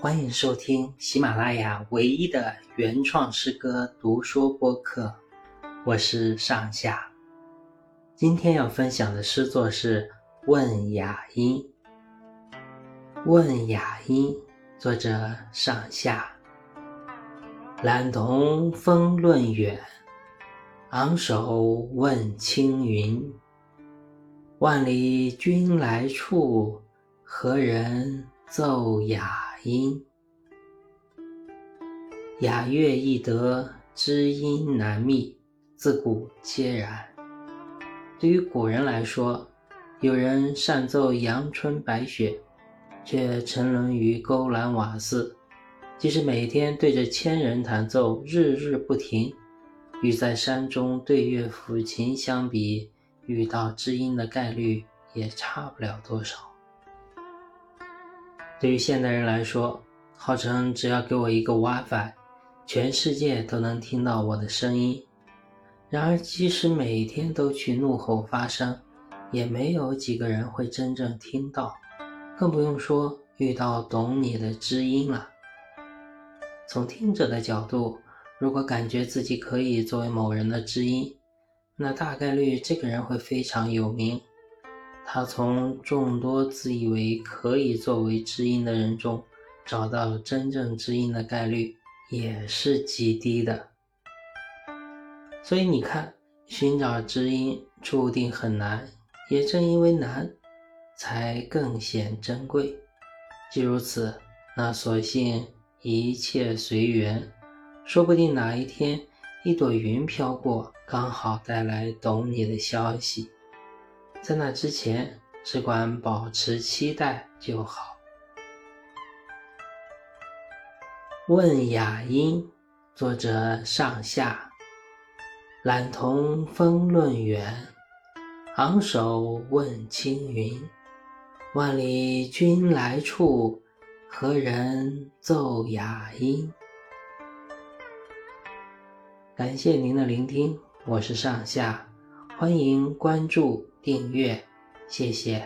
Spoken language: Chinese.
欢迎收听喜马拉雅唯一的原创诗歌读说播客，我是上下。今天要分享的诗作是《问雅音》。《问雅音》作者上下。懒同风论远，昂首问青云。万里君来处，何人奏雅？音雅乐易得，知音难觅，自古皆然。对于古人来说，有人善奏阳春白雪，却沉沦于勾栏瓦肆；即使每天对着千人弹奏，日日不停，与在山中对月抚琴相比，遇到知音的概率也差不了多少。对于现代人来说，号称只要给我一个 WiFi，全世界都能听到我的声音。然而，即使每天都去怒吼发声，也没有几个人会真正听到，更不用说遇到懂你的知音了。从听者的角度，如果感觉自己可以作为某人的知音，那大概率这个人会非常有名。他从众多自以为可以作为知音的人中，找到真正知音的概率也是极低的。所以你看，寻找知音注定很难，也正因为难，才更显珍贵。既如此，那索性一切随缘，说不定哪一天一朵云飘过，刚好带来懂你的消息。在那之前，只管保持期待就好。问雅音，作者上下。懒同风论远，昂首问青云。万里君来处，何人奏雅音？感谢您的聆听，我是上下，欢迎关注。订阅，谢谢。